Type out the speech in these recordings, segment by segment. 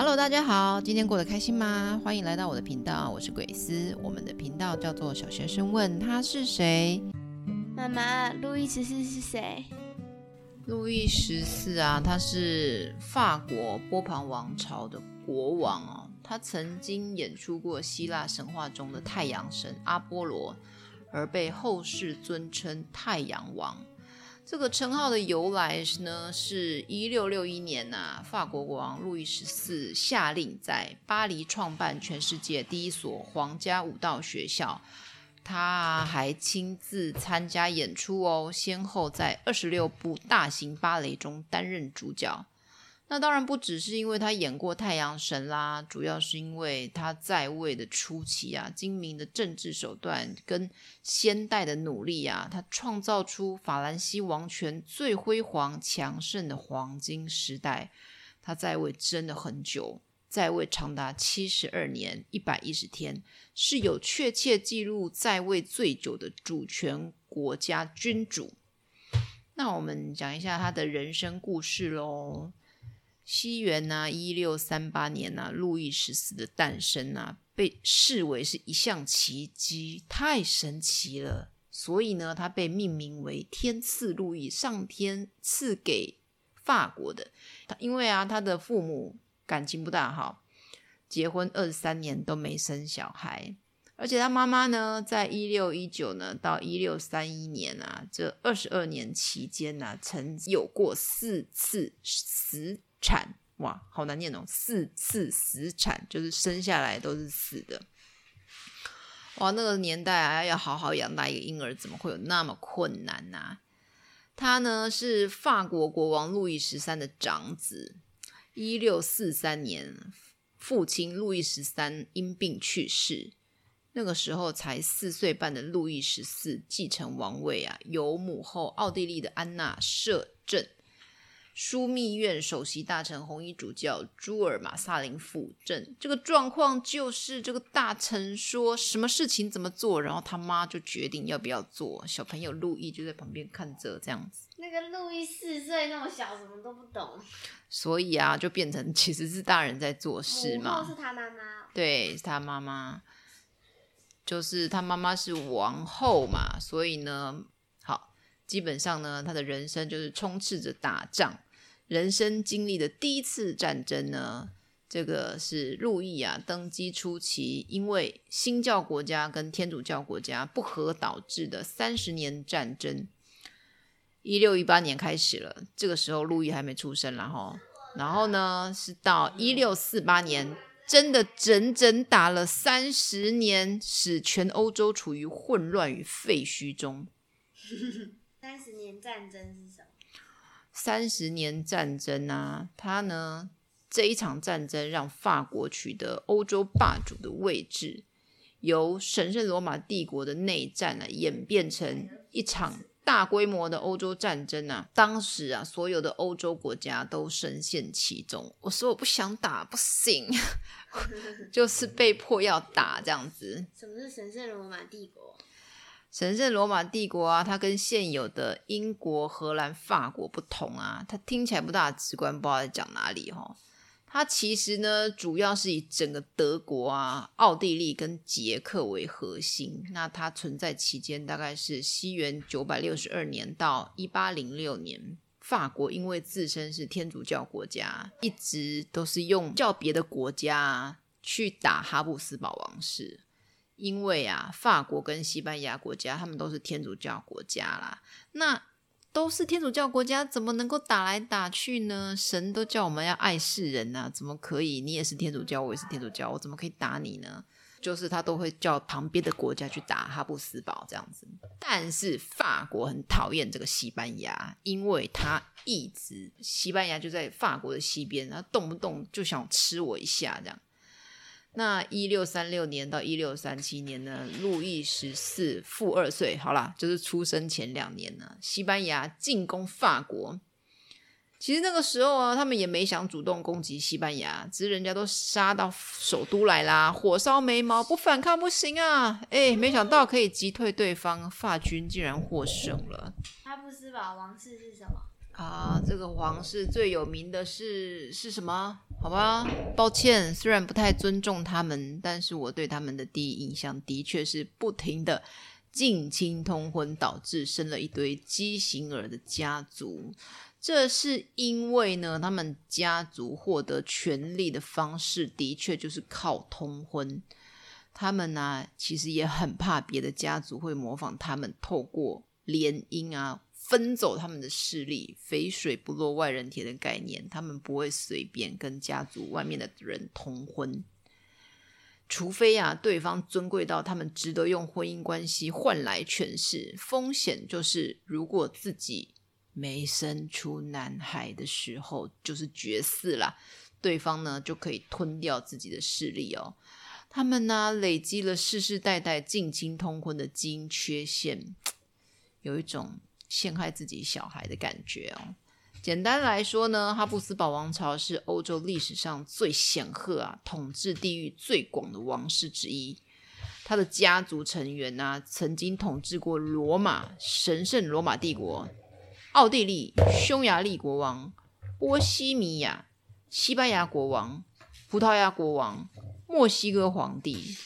Hello，大家好，今天过得开心吗？欢迎来到我的频道，我是鬼斯。我们的频道叫做小学生问他是谁。妈妈，路易十四是谁？路易十四啊，他是法国波旁王朝的国王哦。他曾经演出过希腊神话中的太阳神阿波罗，而被后世尊称太阳王。这个称号的由来呢，是一六六一年呐，法国国王路易十四下令在巴黎创办全世界第一所皇家舞蹈学校，他还亲自参加演出哦，先后在二十六部大型芭蕾中担任主角。那当然不只是因为他演过太阳神啦，主要是因为他在位的初期啊，精明的政治手段跟先代的努力啊，他创造出法兰西王权最辉煌强盛的黄金时代。他在位真的很久，在位长达七十二年一百一十天，是有确切记录在位最久的主权国家君主。那我们讲一下他的人生故事喽。西元呢、啊，一六三八年呢、路易十四的诞生啊，被视为是一项奇迹，太神奇了。所以呢，他被命名为天赐路易，上天赐给法国的。因为啊，他的父母感情不大好，结婚二十三年都没生小孩，而且他妈妈呢，在一六一九呢到一六三一年啊，这二十二年期间呢、啊，曾有过四次死。产哇，好难念哦！四次死产就是生下来都是死的。哇，那个年代啊，要好好养大一个婴儿，怎么会有那么困难呢、他呢是法国国王路易十三的长子。一六四三年，父亲路易十三因病去世，那个时候才四岁半的路易十四继承王位啊，由母后奥地利的安娜摄政。枢密院首席大臣红衣主教朱尔马萨林辅政，这个状况就是这个大臣说什么事情怎么做，然后他妈就决定要不要做。小朋友路易就在旁边看着，这样子。那个路易四岁那么小，什么都不懂。所以啊，就变成其实是大人在做事嘛。是他妈妈。对，是他妈妈，就是他妈妈是王后嘛，所以呢，好，基本上呢，他的人生就是充斥着打仗。人生经历的第一次战争呢，这个是路易啊登基初期，因为新教国家跟天主教国家不和导致的三十年战争。一六一八年开始了，这个时候路易还没出生，然后，然后呢是到一六四八年，真的整整打了三十年，使全欧洲处于混乱与废墟中。三十年战争是什么？三十年战争啊，他呢这一场战争让法国取得欧洲霸主的位置，由神圣罗马帝国的内战啊演变成一场大规模的欧洲战争啊。当时啊，所有的欧洲国家都深陷其中。我说我不想打，不行，就是被迫要打这样子。什么是神圣罗马帝国？神圣罗马帝国啊，它跟现有的英国、荷兰、法国不同啊，它听起来不大直观，不知道在讲哪里哈。它其实呢，主要是以整个德国啊、奥地利跟捷克为核心。那它存在期间大概是西元九百六十二年到一八零六年。法国因为自身是天主教国家，一直都是用较别的国家去打哈布斯堡王室。因为啊，法国跟西班牙国家，他们都是天主教国家啦。那都是天主教国家，怎么能够打来打去呢？神都叫我们要爱世人呐，怎么可以？你也是天主教，我也是天主教，我怎么可以打你呢？就是他都会叫旁边的国家去打哈布斯堡这样子。但是法国很讨厌这个西班牙，因为他一直西班牙就在法国的西边，他动不动就想吃我一下这样。那一六三六年到一六三七年呢，路易十四负二岁，好啦，就是出生前两年呢，西班牙进攻法国。其实那个时候啊，他们也没想主动攻击西班牙，只是人家都杀到首都来啦，火烧眉毛，不反抗不行啊！哎，没想到可以击退对方，法军竟然获胜了。哈布斯堡王室是什么？啊，这个皇室最有名的是是什么？好吧，抱歉，虽然不太尊重他们，但是我对他们的第一印象的确是不停的近亲通婚，导致生了一堆畸形儿的家族。这是因为呢，他们家族获得权力的方式的确就是靠通婚。他们呢、其实也很怕别的家族会模仿他们，透过联姻啊。分走他们的势力，肥水不落外人田的概念，他们不会随便跟家族外面的人通婚，除非啊，对方尊贵到他们值得用婚姻关系换来权势。风险就是，如果自己没生出男孩的时候，就是绝嗣啦，对方呢就可以吞掉自己的势力哦。他们呢，累积了世世代代近亲通婚的基因缺陷，有一种。陷害自己小孩的感觉哦。简单来说呢，哈布斯堡王朝是欧洲历史上最显赫啊、统治地域最广的王室之一。他的家族成员呢、曾经统治过罗马、神圣罗马帝国、奥地利、匈牙利国王、波西米亚、西班牙国王、葡萄牙国王、墨西哥皇帝。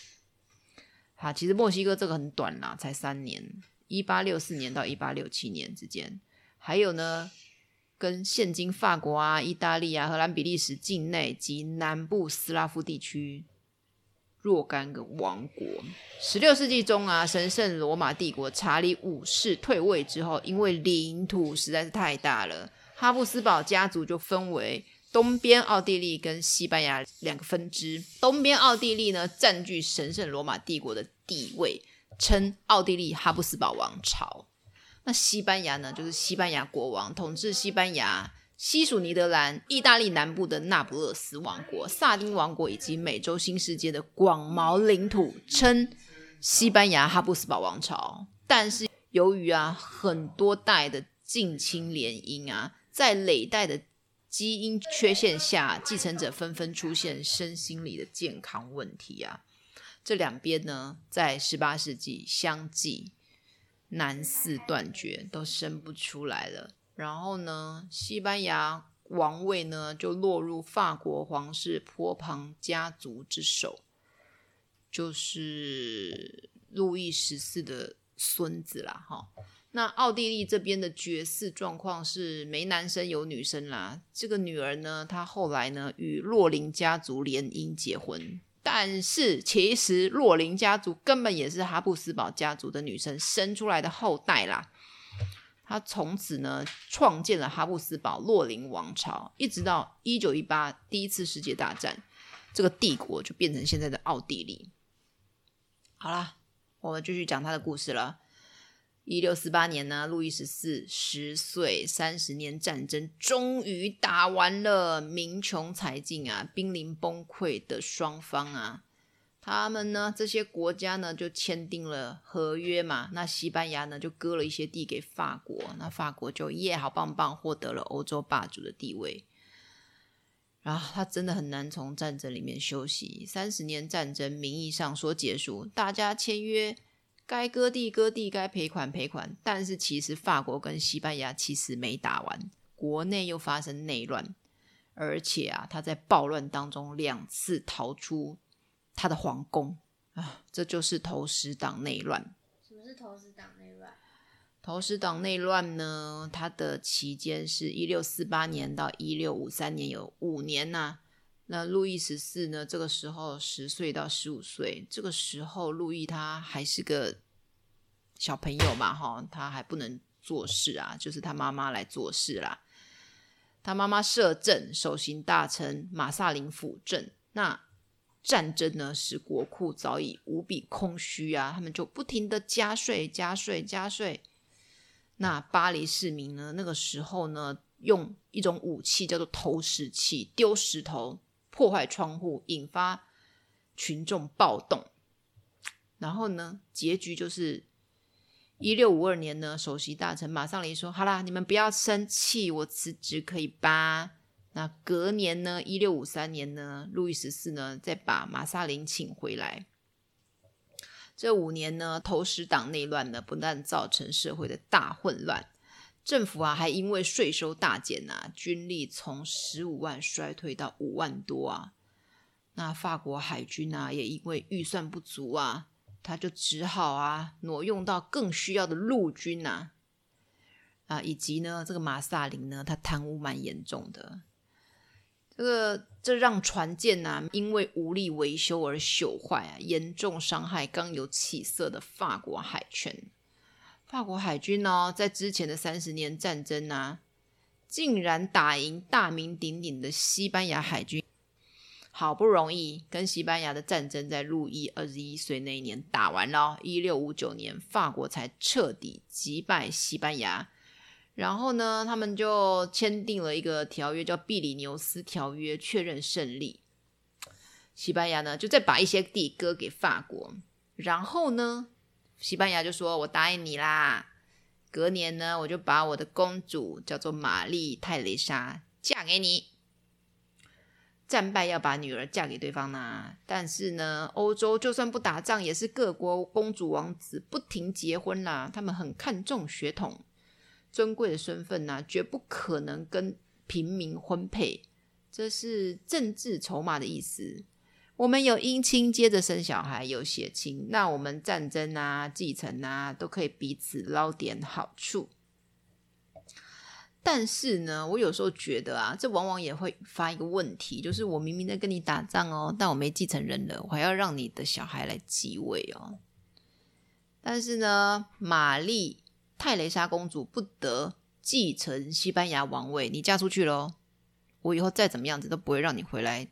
啊，其实墨西哥这个很短啦，才三年。一八六四年到一八六七年之间，还有呢，跟现今法国啊、意大利啊、荷兰、比利时境内及南部斯拉夫地区若干个王国。十六世纪中啊，神圣罗马帝国查理五世退位之后，因为领土实在是太大了，哈布斯堡家族就分为东边奥地利跟西班牙两个分支。东边奥地利呢，占据神圣罗马帝国的地位。称奥地利哈布斯堡王朝，那西班牙呢，就是西班牙国王统治西班牙、西属尼德兰、意大利南部的那不勒斯王国、萨丁王国以及美洲新世界的广袤领土，称西班牙哈布斯堡王朝。但是由于啊很多代的近亲联姻啊，在累代的基因缺陷下，继承者纷纷出现身心理的健康问题啊。这两边呢，在十八世纪相继男四断绝，都生不出来了。然后呢，西班牙王位呢就落入法国皇室波旁家族之手，就是路易十四的孙子啦。哈，那奥地利这边的绝嗣状况是没男生有女生啦。这个女儿呢，她后来呢与洛林家族联姻结婚。但是，其实洛林家族根本也是哈布斯堡家族的女生生出来的后代啦。他从此呢，创建了哈布斯堡洛林王朝，一直到一九一八第一次世界大战，这个帝国就变成现在的奥地利。好啦，我们继续讲他的故事了。一六四八年呢，路易十四十岁，三十年战争终于打完了，民穷财尽啊，濒临崩溃的双方啊，他们呢，这些国家呢就签订了合约嘛。那西班牙呢就割了一些地给法国，那法国就耶，好棒棒，获得了欧洲霸主的地位。然后他真的很难从战争里面休息。三十年战争名义上说结束，大家签约。该割地割地，该赔款赔款，但是其实法国跟西班牙其实没打完，国内又发生内乱，而且啊，他在暴乱当中两次逃出他的皇宫啊，这就是投石党内乱。什么是投石党内乱？投石党内乱呢？它的期间是一六四八年到一六五三年，有五年呐、啊。那路易十四呢？这个时候十岁到十五岁，这个时候路易他还是个小朋友嘛，哈，他还不能做事啊，就是他妈妈来做事啦。他妈妈摄政，首席大臣马萨林辅政。那战争呢，使国库早已无比空虚啊，他们就不停的加税、加税、加税。那巴黎市民呢，那个时候呢，用一种武器叫做投石器，丢石头。破坏窗户，引发群众暴动。然后呢，结局就是一六五二年呢，首席大臣马萨林说：“好啦，你们不要生气，我辞职可以吧？”那隔年呢，一六五三年呢，路易十四呢再把马萨林请回来。这五年呢，投石党内乱呢，不但造成社会的大混乱，政府啊还因为税收大减啊，军力从十五万衰退到五万多啊。那法国海军啊也因为预算不足啊，他就只好啊挪用到更需要的陆军呐。啊，以及呢，这个马萨林呢，他贪污蛮严重的，这个这让船舰呐、啊，因为无力维修而朽坏啊，严重伤害刚有起色的法国海权。法国海军呢、哦，在之前的三十年战争啊，竟然打赢大名鼎鼎的西班牙海军，好不容易跟西班牙的战争在路易二十一岁那一年打完了，一六五九年，法国才彻底击败西班牙。然后呢，他们就签订了一个条约，叫《比利牛斯条约》，确认胜利。西班牙呢，就再把一些地割给法国。然后呢，西班牙就说：“我答应你啦，隔年呢，我就把我的公主叫做玛丽泰蕾莎嫁给你。”战败要把女儿嫁给对方呢，但是呢，欧洲就算不打仗，也是各国公主王子不停结婚啦。他们很看重血统。尊贵的身份呢、绝不可能跟平民婚配，这是政治筹码的意思。我们有姻亲接着生小孩，有血亲，那我们战争啊、继承啊，都可以彼此捞点好处。但是呢，我有时候觉得啊，这往往也会发一个问题，就是我明明在跟你打仗哦，但我没继承人了，我还要让你的小孩来继位哦。但是呢，玛丽。泰蕾莎公主不得继承西班牙王位，你嫁出去喽，我以后再怎么样子都不会让你回来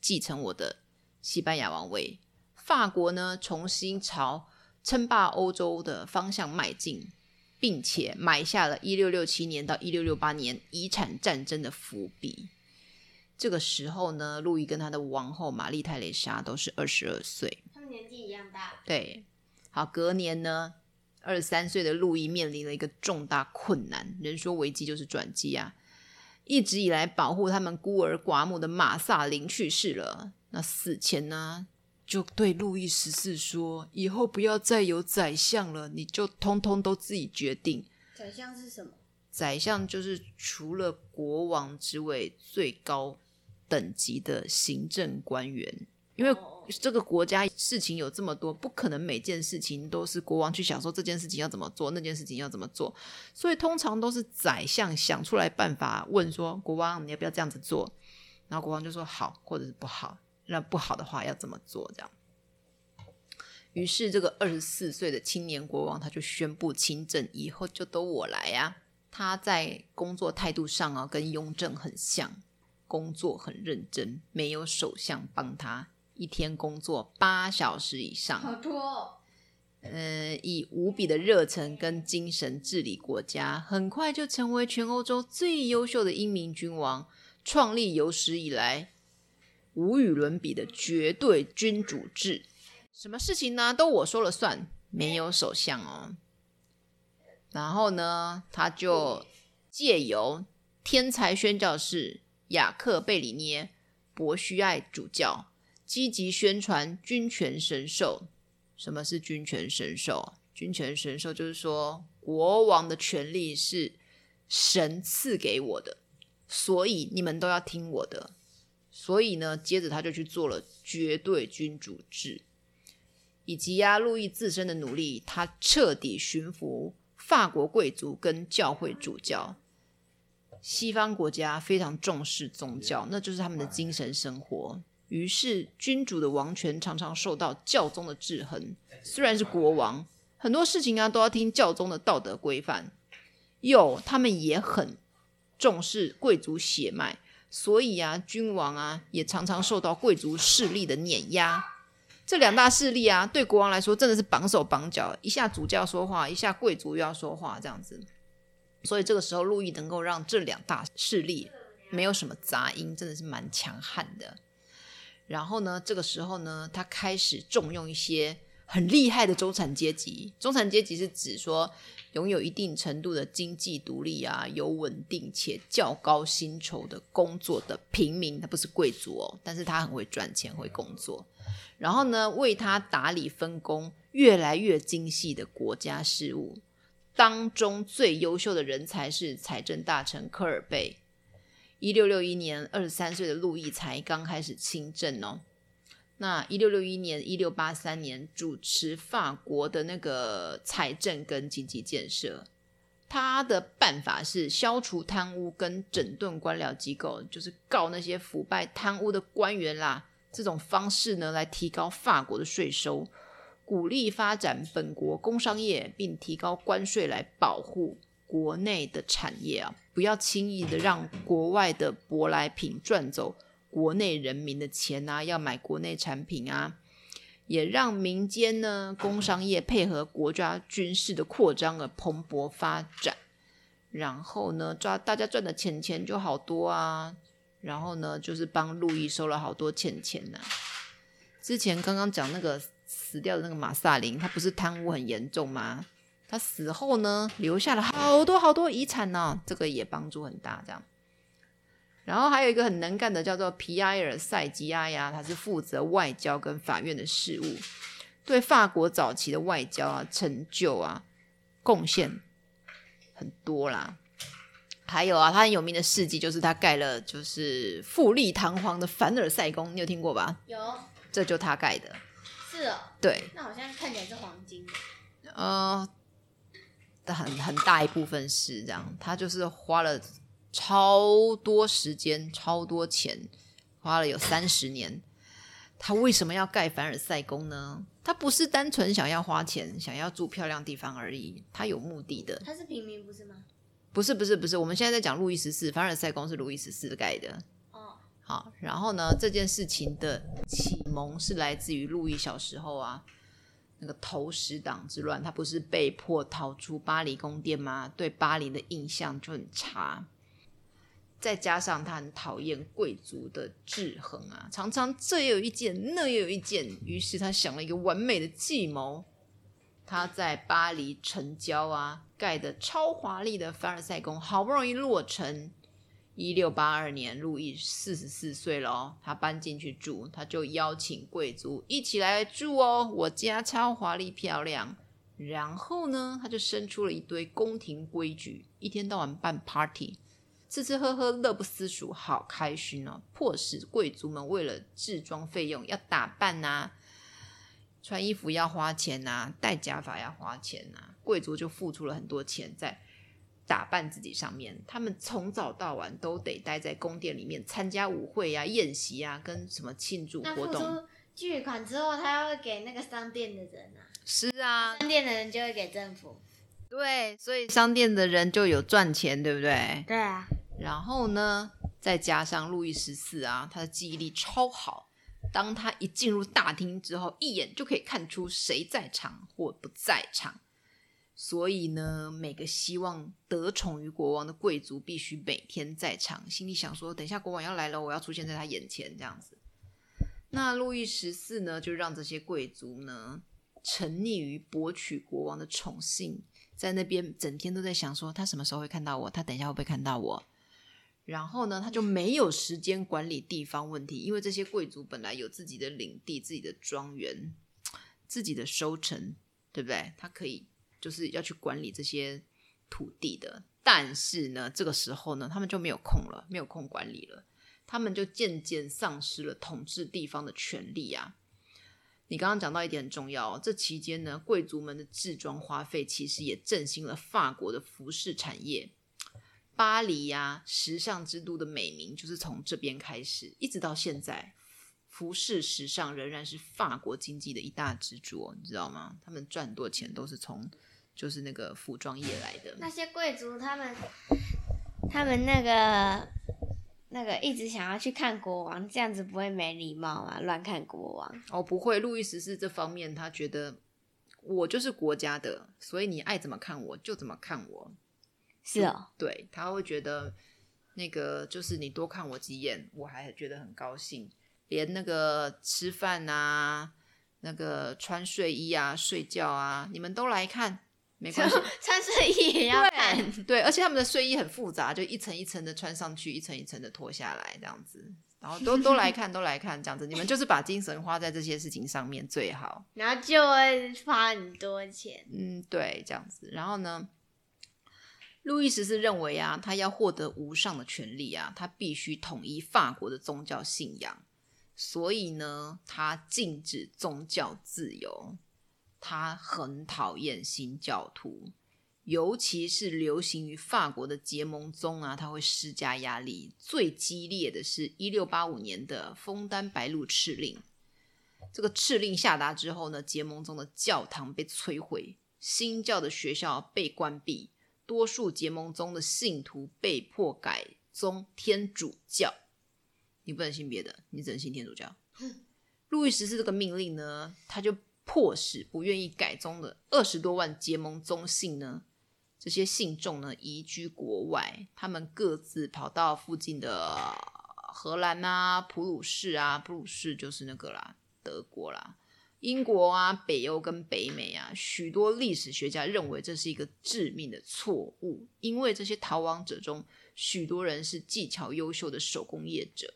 继承我的西班牙王位。法国呢，重新朝称霸欧洲的方向迈进，并且埋下了一六六七年到一六六八年遗产战争的伏笔。这个时候呢，路易跟他的王后玛丽泰蕾莎都是二十二岁，他们年纪一样大。对，好，隔年呢。二十三岁的路易面临了一个重大困难，人说危机就是转机啊！一直以来保护他们孤儿寡母的马萨林去世了，那死前呢，就对路易十四说：“以后不要再有宰相了，你就通通都自己决定。”宰相是什么？宰相就是除了国王之外最高等级的行政官员，因为。这个国家事情有这么多，不可能每件事情都是国王去想说这件事情要怎么做，那件事情要怎么做，所以通常都是宰相想出来办法，问说国王你要不要这样子做，然后国王就说好或者是不好，那不好的话要怎么做这样。于是这个二十四岁的青年国王他就宣布亲政，以后就都我来呀。他在工作态度上啊跟雍正很像，工作很认真，没有首相帮他。一天工作八小时以上，好多哦。呃，以无比的热忱跟精神治理国家，很快就成为全欧洲最优秀的英明君王，创立有史以来无与伦比的绝对君主制。什么事情呢？都我说了算，没有首相哦。然后呢，他就借由天才宣教士雅克贝里涅博须爱主教。积极宣传君权神授。什么是君权神授？君权神授就是说，国王的权力是神赐给我的，所以你们都要听我的。所以呢，接着他就去做了绝对君主制，以及呀，路易自身的努力，他彻底驯服法国贵族跟教会主教。西方国家非常重视宗教，那就是他们的精神生活。于是，君主的王权常常受到教宗的制衡。虽然是国王，很多事情啊都要听教宗的道德规范。有，他们也很重视贵族血脉，所以啊，君王啊也常常受到贵族势力的碾压。这两大势力啊，对国王来说真的是绑手绑脚，一下主教说话，一下贵族又要说话，这样子。所以这个时候，路易能够让这两大势力没有什么杂音，真的是蛮强悍的。然后呢，这个时候呢，他开始重用一些很厉害的中产阶级。中产阶级是指说拥有一定程度的经济独立啊，有稳定且较高薪酬的工作的平民。他不是贵族哦，但是他很会赚钱，会工作。然后呢，为他打理分工越来越精细的国家事务。当中最优秀的人才是财政大臣科尔贝。一六六一年，二十三岁的路易才刚开始亲政哦。那一六六一年、一六八三年，主持法国的那个财政跟经济建设。他的办法是消除贪污跟整顿官僚机构，就是告那些腐败贪污的官员啦。这种方式呢，来提高法国的税收，鼓励发展本国工商业，并提高关税来保护国内的产业啊，不要轻易的让国外的舶来品赚走。国内人民的钱啊，要买国内产品啊，也让民间呢工商业配合国家军事的扩张而蓬勃发展。然后呢，抓大家赚的钱钱就好多啊。然后呢，就是帮路易收了好多钱钱呢、啊。之前刚刚讲那个死掉的那个马萨林，他不是贪污很严重吗？他死后呢，留下了好多好多遗产呢、这个也帮助很大，这样。然后还有一个很能干的，叫做皮埃尔·塞吉亚呀，他是负责外交跟法院的事务，对法国早期的外交啊成就啊贡献很多啦。还有啊，他很有名的事迹就是他盖了就是富丽堂皇的凡尔赛宫，你有听过吧？有，这就他盖的。是哦。对。那好像看起来是黄金的。呃，很很大一部分是这样，他就是花了。超多时间，超多钱，花了有三十年。他为什么要盖凡尔赛宫呢？他不是单纯想要花钱，想要住漂亮地方而已。他有目的的。他是平民，不是吗？不是，不是，不是。我们现在在讲路易十四，凡尔赛宫是路易十四盖的。哦，好。然后呢，这件事情的启蒙是来自于路易小时候啊，那个投石党之乱，他不是被迫逃出巴黎宫殿吗？对巴黎的印象就很差。再加上他很讨厌贵族的制衡啊，常常这也有一件，那也有一件，于是他想了一个完美的计谋。他在巴黎城郊啊盖的超华丽的凡尔赛宫，好不容易落成。一六八二年，路易四十四岁了哦，他搬进去住，他就邀请贵族一起来住哦，我家超华丽漂亮。然后呢，他就生出了一堆宫廷规矩，一天到晚办 party。吃吃喝喝，乐不思蜀，好开心哦！迫使贵族们为了制装费用要打扮呐、啊，穿衣服要花钱呐、啊，戴假发要花钱呐、啊，贵族就付出了很多钱在打扮自己上面。他们从早到晚都得待在宫殿里面参加舞会呀、啊、宴席呀、啊，跟什么庆祝活动。巨款之后，他要会给那个商店的人啊？是啊，商店的人就会给政府。对，所以商店的人就有赚钱，对不对？对啊。然后呢，再加上路易十四啊，他的记忆力超好。当他一进入大厅之后，一眼就可以看出谁在场或不在场。所以呢，每个希望得宠于国王的贵族必须每天在场，心里想说：等一下国王要来了，我要出现在他眼前，这样子。那路易十四呢，就让这些贵族呢，沉溺于博取国王的宠幸，在那边整天都在想说：他什么时候会看到我？他等一下会不会看到我？然后呢，他就没有时间管理地方问题，因为这些贵族本来有自己的领地、自己的庄园、自己的收成，对不对？他可以就是要去管理这些土地的。但是呢，这个时候呢，他们就没有空了，没有空管理了，他们就渐渐丧失了统治地方的权利啊。你刚刚讲到一点很重要哦，这期间呢，贵族们的置装花费其实也振兴了法国的服饰产业。巴黎呀、啊，时尚之都的美名就是从这边开始，一直到现在，服饰时尚仍然是法国经济的一大支柱，你知道吗？他们赚很多钱都是从就是那个服装业来的。那些贵族他们，他们那个那个一直想要去看国王，这样子不会没礼貌啊？乱看国王？哦，不会。路易十四这方面，他觉得我就是国家的，所以你爱怎么看我就怎么看我。是哦，对，他会觉得那个就是你多看我几眼，我还觉得很高兴。连那个吃饭啊，那个穿睡衣啊、睡觉啊，你们都来看，没关系。穿睡衣也要看，对，对，而且他们的睡衣很复杂，就一层一层的穿上去，一层一层的脱下来，这样子，然后都都来看，都来看，这样子，你们就是把精神花在这些事情上面最好，然后就会花很多钱。嗯，对，这样子，然后呢？路易十四认为啊，他要获得无上的权力啊，他必须统一法国的宗教信仰，所以呢，他禁止宗教自由。他很讨厌新教徒，尤其是流行于法国的结盟宗啊，他会施加压力。最激烈的是一六八五年的枫丹白露敕令。这个敕令下达之后呢，结盟宗的教堂被摧毁，新教的学校被关闭，多数结盟宗的信徒被迫改宗天主教。你不能信别的，你只能信天主教。路易十四这个命令呢，他就。迫使不愿意改宗的二十多万结盟宗信呢，这些信众呢移居国外，他们各自跑到附近的荷兰啊、普鲁士啊，普鲁士就是那个啦，德国啦、英国啊、北欧跟北美啊，许多历史学家认为这是一个致命的错误，因为这些逃亡者中，许多人是技巧优秀的手工业者。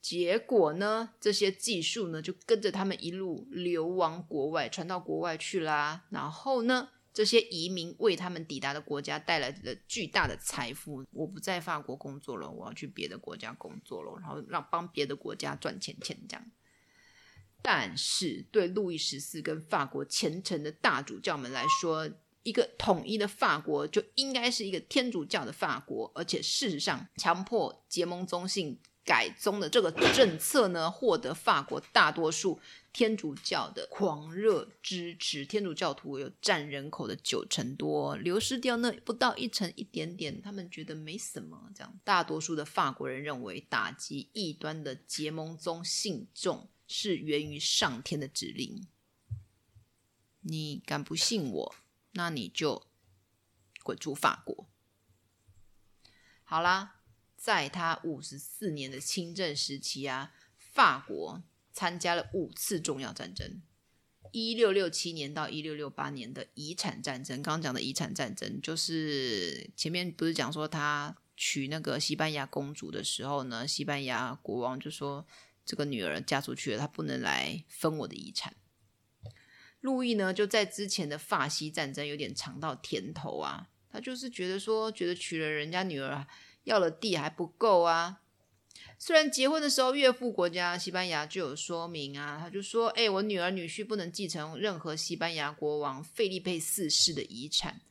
结果呢，这些技术呢就跟着他们一路流亡国外，传到国外去啦。然后呢，这些移民为他们抵达的国家带来了巨大的财富。我不在法国工作了，我要去别的国家工作了，然后让帮别的国家赚钱钱这样。但是对路易十四跟法国虔诚的大主教们来说，一个统一的法国就应该是一个天主教的法国，而且事实上，强迫结盟宗信。改宗的这个政策呢，获得法国大多数天主教的狂热支持。天主教徒有占人口的九成多，流失掉那不到一成一点点，他们觉得没什么。这样，大多数的法国人认为，打击异端的结盟宗信众是源于上天的指令。你敢不信我，那你就滚出法国。好啦。在他五十四年的亲政时期啊，法国参加了五次重要战争。一六六七年到一六六八年的遗产战争，刚刚讲的遗产战争，就是前面不是讲说他娶那个西班牙公主的时候呢，西班牙国王就说这个女儿嫁出去了，他不能来分我的遗产。路易呢，就在之前的法西战争有点尝到甜头啊，他就是觉得说，觉得娶了人家女儿。要了地还不够啊！虽然结婚的时候岳父国家西班牙就有说明啊，他就说：“哎，我女儿女婿不能继承任何西班牙国王费利佩四世的遗产。”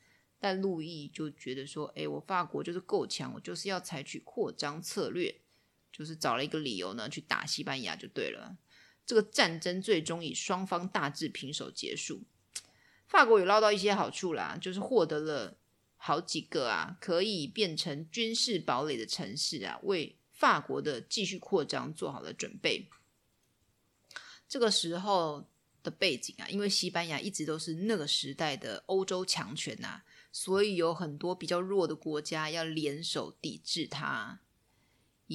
但路易就觉得说：“哎，我法国就是够强，我就是要采取扩张策略，就是找了一个理由呢去打西班牙就对了。”这个战争最终以双方大致平手结束。法国有捞到一些好处啦，就是获得了。好几个啊，可以变成军事堡垒的城市啊，为法国的继续扩张做好了准备。这个时候的背景啊，因为西班牙一直都是那个时代的欧洲强权呐、啊，所以有很多比较弱的国家要联手抵制它。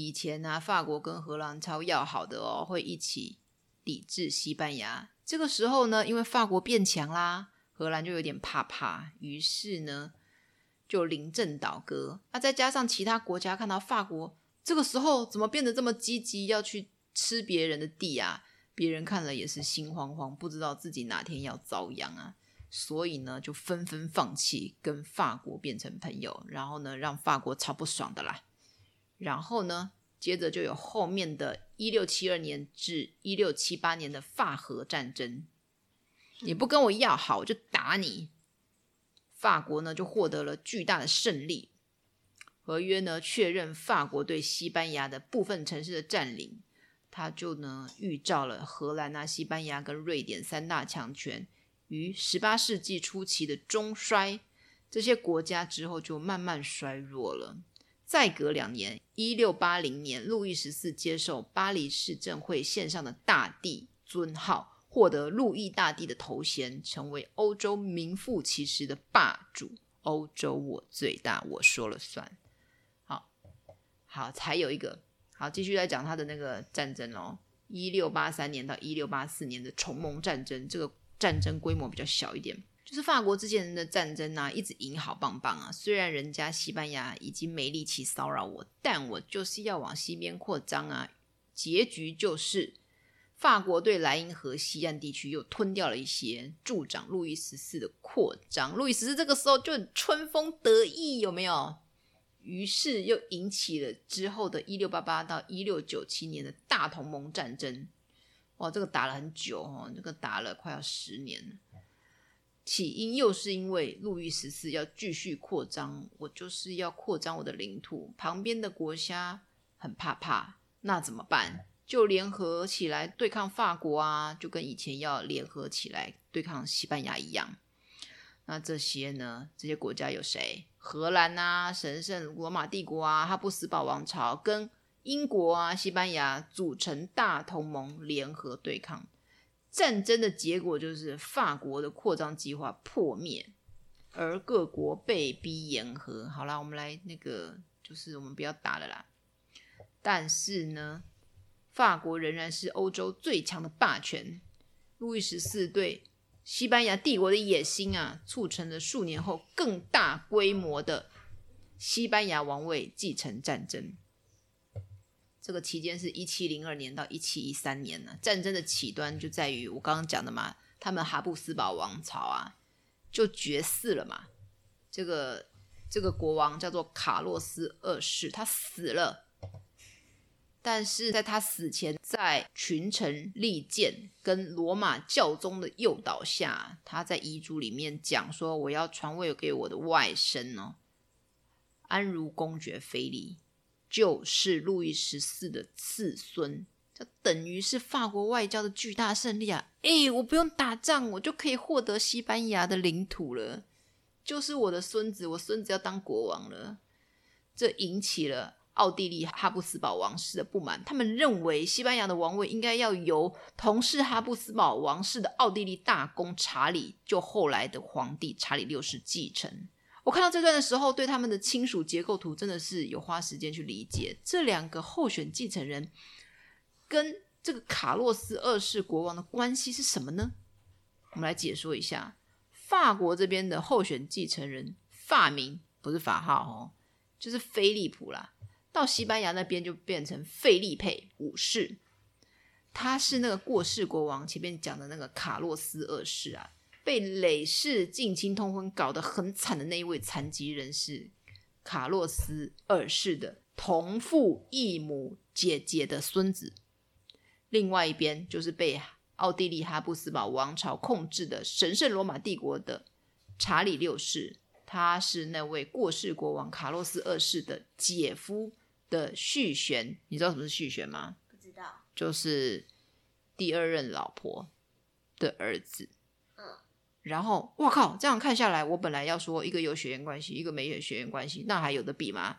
以前、啊，法国跟荷兰超要好的哦，会一起抵制西班牙。这个时候呢，因为法国变强啦，荷兰就有点怕怕，于是呢。就临阵倒戈，那、再加上其他国家看到法国这个时候怎么变得这么积极，要去吃别人的地啊？别人看了也是心慌慌，不知道自己哪天要遭殃啊，所以呢，就纷纷放弃跟法国变成朋友，然后呢，让法国超不爽的啦。然后呢，接着就有后面的一六七二年至一六七八年的法荷战争，你不跟我要好，我就打你。法国呢就获得了巨大的胜利，合约呢确认法国对西班牙的部分城市的占领，他就呢预兆了荷兰啊、西班牙跟瑞典三大强权于十八世纪初期的中衰，这些国家之后就慢慢衰弱了。再隔两年，一六八零年，路易十四接受巴黎市政会献上的大帝尊号。获得路易大帝的头衔，成为欧洲名副其实的霸主。欧洲我最大，我说了算。好，好，才有一个。好，继续来讲他的那个战争哦。一六八三年到一六八四年的重盟战争，这个战争规模比较小一点。就是法国之前的战争啊，一直赢好棒棒啊。虽然人家西班牙已经没力气骚扰我，但我就是要往西边扩张啊。结局就是。法国对莱茵河西岸地区又吞掉了一些，助长路易十四的扩张。路易十四这个时候就春风得意，有没有？于是又引起了之后的一六八八到一六九七年的大同盟战争。哇，这个打了很久哦，这个打了快要十年了。起因又是因为路易十四要继续扩张，我就是要扩张我的领土，旁边的国家很怕怕，那怎么办？就联合起来对抗法国啊，就跟以前要联合起来对抗西班牙一样。那这些呢？这些国家有谁？荷兰啊，神圣罗马帝国啊，哈布斯堡王朝跟英国啊，西班牙组成大同盟，联合对抗。战争的结果就是法国的扩张计划破灭，而各国被逼言和。好啦，我们来那个，就是我们不要打了啦。但是呢，法国仍然是欧洲最强的霸权。路易十四对西班牙帝国的野心啊，促成了数年后更大规模的西班牙王位继承战争。这个期间是一七零二年到一七一三年呢。战争的起端就在于我刚刚讲的嘛，他们哈布斯堡王朝啊就绝嗣了嘛。这个这个国王叫做卡洛斯二世，他死了。但是在他死前，在群臣力荐跟罗马教宗的诱导下，他在遗嘱里面讲说：“我要传位给我的外甥哦，安茹公爵菲利，就是路易十四的次孙，这等于是法国外交的巨大胜利啊！诶，我不用打仗，我就可以获得西班牙的领土了，就是我的孙子，我孙子要当国王了，这引起了。”奥地利哈布斯堡王室的不满，他们认为西班牙的王位应该要由同是哈布斯堡王室的奥地利大公查理，就后来的皇帝查理六世继承。我看到这段的时候，对他们的亲属结构图真的是有花时间去理解。这两个候选继承人跟这个卡洛斯二世国王的关系是什么呢？我们来解说一下。法国这边的候选继承人，法名不是法号哦，就是菲利普啦。到西班牙那边就变成费利佩五世，他是那个过世国王前面讲的那个卡洛斯二世啊，被累世近亲通婚搞得很惨的那一位残疾人士，卡洛斯二世的同父异母姐姐的孙子。另外一边就是被奥地利哈布斯堡王朝控制的神圣罗马帝国的查理六世，他是那位过世国王卡洛斯二世的姐夫。的续弦，你知道什么是续弦吗？不知道，就是第二任老婆的儿子。然后，我靠，这样看下来，我本来要说一个有血缘关系，一个没有血缘关系，那还有的比吗？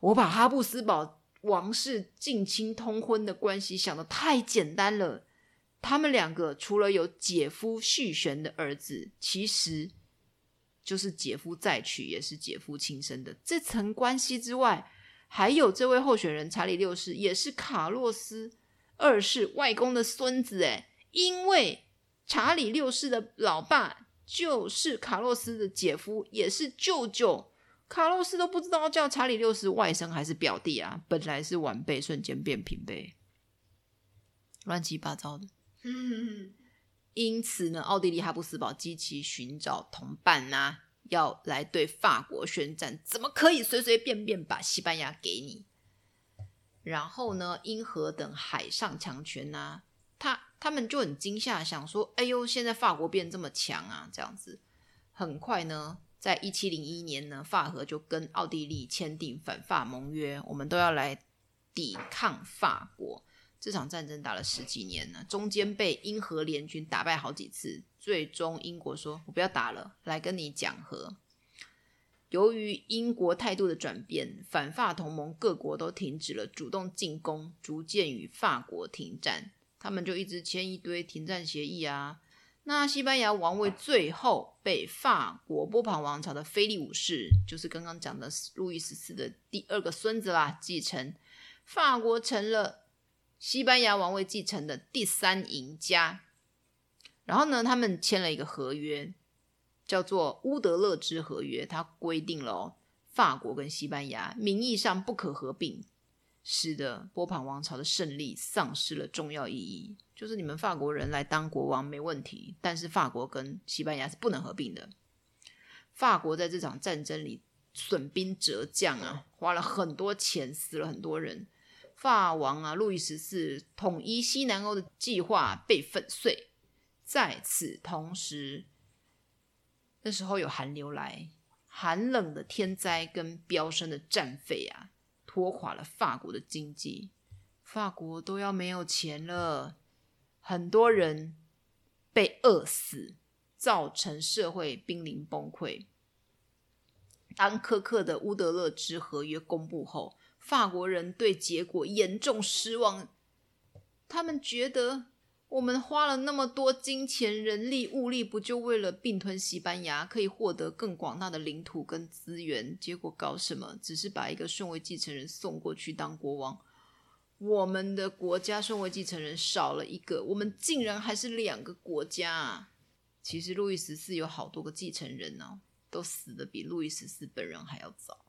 我把哈布斯堡王室近亲通婚的关系想得太简单了。他们两个除了有姐夫续弦的儿子，其实就是姐夫再娶，也是姐夫亲生的这层关系之外。还有这位候选人查理六世，也是卡洛斯二世外公的孙子诶，因为查理六世的老爸就是卡洛斯的姐夫，也是舅舅。卡洛斯都不知道叫查理六世外甥还是表弟啊，本来是晚辈，瞬间变平辈，乱七八糟的。因此呢，奥地利哈布斯堡积极寻找同伴呐、啊。要来对法国宣战，怎么可以随随便便把西班牙给你？然后呢，英荷等海上强权呐、啊，他他们就很惊吓，想说：“哎呦，现在法国变这么强啊！”这样子，很快呢，在一七零一年呢，法荷就跟奥地利签订反法盟约，我们都要来抵抗法国。这场战争打了十几年呢，中间被英荷联军打败好几次，最终英国说：“我不要打了，来跟你讲和。”由于英国态度的转变，反法同盟各国都停止了主动进攻，逐渐与法国停战。他们就一直签一堆停战协议啊。那西班牙王位最后被法国波旁王朝的菲利五世，就是刚刚讲的路易十四的第二个孙子啦，继承。法国成了。西班牙王位继承的第三赢家，然后呢，他们签了一个合约，叫做乌德勒支合约。它规定了，法国跟西班牙名义上不可合并，使得波旁王朝的胜利丧失了重要意义。就是你们法国人来当国王没问题，但是法国跟西班牙是不能合并的。法国在这场战争里损兵折将啊，花了很多钱，死了很多人。法王啊，路易十四统一西南欧的计划被粉碎。在此同时，那时候有寒流来，寒冷的天灾跟飙升的战费啊，拖垮了法国的经济，法国都要没有钱了，很多人被饿死，造成社会濒临崩溃。当苛刻的乌德勒支合约公布后，法国人对结果严重失望，他们觉得我们花了那么多金钱、人力、物力，不就为了并吞西班牙，可以获得更广大的领土跟资源？结果搞什么？只是把一个顺位继承人送过去当国王。我们的国家顺位继承人少了一个，我们竟然还是两个国家啊！其实路易十四有好多个继承人呢、哦，都死得比路易十四本人还要早。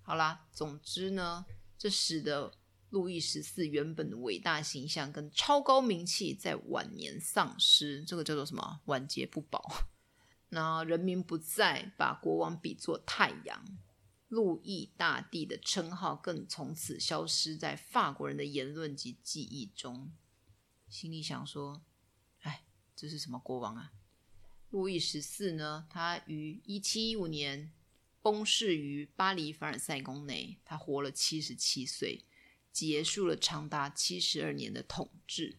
好啦，总之呢，这使得路易十四原本的伟大形象跟超高名气在晚年丧失，这个叫做什么？晚节不保。那人民不再把国王比作太阳，路易大帝的称号更从此消失在法国人的言论及记忆中。心里想说：“哎，这是什么国王啊？”路易十四呢？他于一七一五年。崩逝于巴黎凡尔赛宫内，他活了七十七岁，结束了长达七十二年的统治。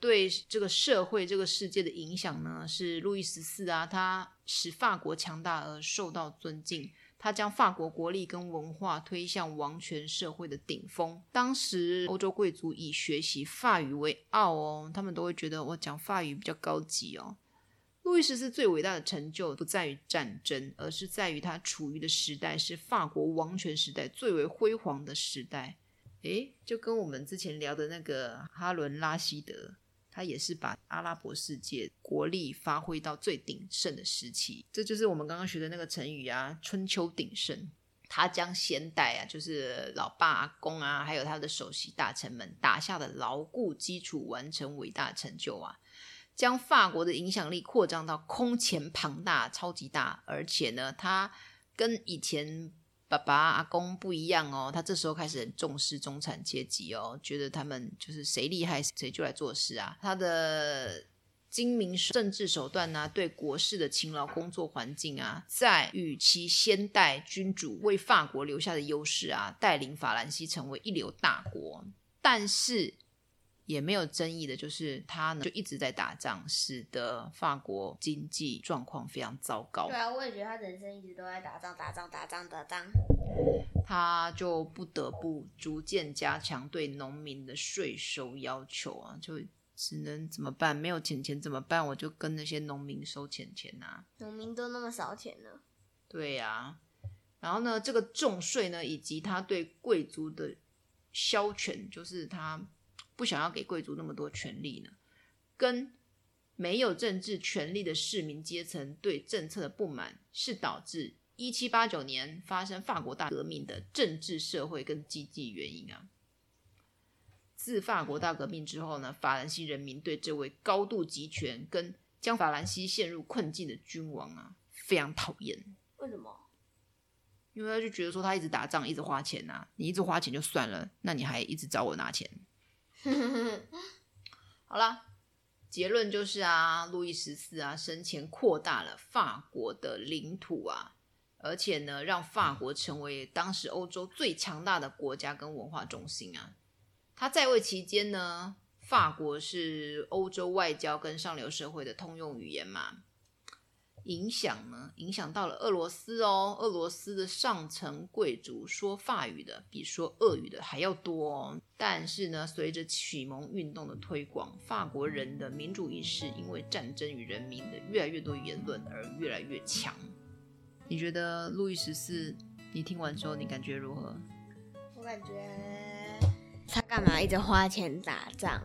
对这个社会、这个世界的影响呢，是路易十四啊，他使法国强大而受到尊敬，他将法国国力跟文化推向王权社会的顶峰。当时欧洲贵族以学习法语为傲哦，他们都会觉得我讲法语比较高级哦。路易十四最伟大的成就不在于战争，而是在于他处于的时代是法国王权时代最为辉煌的时代。诶，就跟我们之前聊的那个哈伦·拉希德，他也是把阿拉伯世界国力发挥到最鼎盛的时期。这就是我们刚刚学的那个成语啊，“春秋鼎盛”。他将先代啊，就是老爸、阿公啊，还有他的首席大臣们打下的牢固基础，完成伟大成就啊。将法国的影响力扩张到空前庞大、超级大，而且呢，他跟以前爸爸、阿公不一样哦。他这时候开始很重视中产阶级哦，觉得他们就是谁厉害谁就来做事啊。他的精明政治手段呢、啊，对国事的勤劳工作环境啊，在与其先代君主为法国留下的优势啊，带领法兰西成为一流大国，但是。也没有争议的，就是他呢就一直在打仗，使得法国经济状况非常糟糕。对啊，我也觉得他人生一直都在打仗，打仗，打仗，打仗。他就不得不逐渐加强对农民的税收要求啊，就只能怎么办？没有钱钱怎么办？我就跟那些农民收钱钱啊。农民都那么少钱呢？对呀、啊。然后呢，这个重税呢，以及他对贵族的削权，就是他。不想要给贵族那么多权利呢，跟没有政治权利的市民阶层对政策的不满，是导致一七八九年发生法国大革命的政治、社会跟经济原因啊。自法国大革命之后呢，法兰西人民对这位高度集权跟将法兰西陷入困境的君王啊，非常讨厌。为什么？因为他就觉得说他一直打仗，一直花钱啊，你一直花钱就算了，那你还一直找我拿钱。好了，结论就是啊，路易十四啊生前扩大了法国的领土啊，而且呢，让法国成为当时欧洲最强大的国家跟文化中心啊。他在位期间呢，法国是欧洲外交跟上流社会的通用语言嘛。影响呢，影响到了俄罗斯哦。俄罗斯的上层贵族说法语的比说俄语的还要多哦。但是呢，随着启蒙运动的推广，法国人的民主意识因为战争与人民的越来越多言论而越来越强。你觉得路易十四？你听完之后，你感觉如何？我感觉他干嘛一直花钱打仗？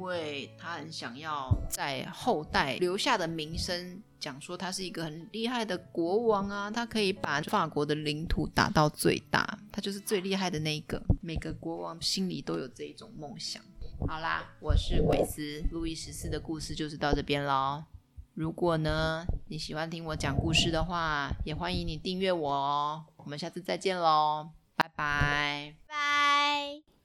因为他很想要在后代留下的名声讲说他是一个很厉害的国王啊，他可以把法国的领土打到最大，他就是最厉害的那一个。每个国王心里都有这一种梦想。好啦，我是鬼斯，路易十四的故事就是到这边喽。如果呢你喜欢听我讲故事的话，也欢迎你订阅我哦。我们下次再见喽，拜拜。拜。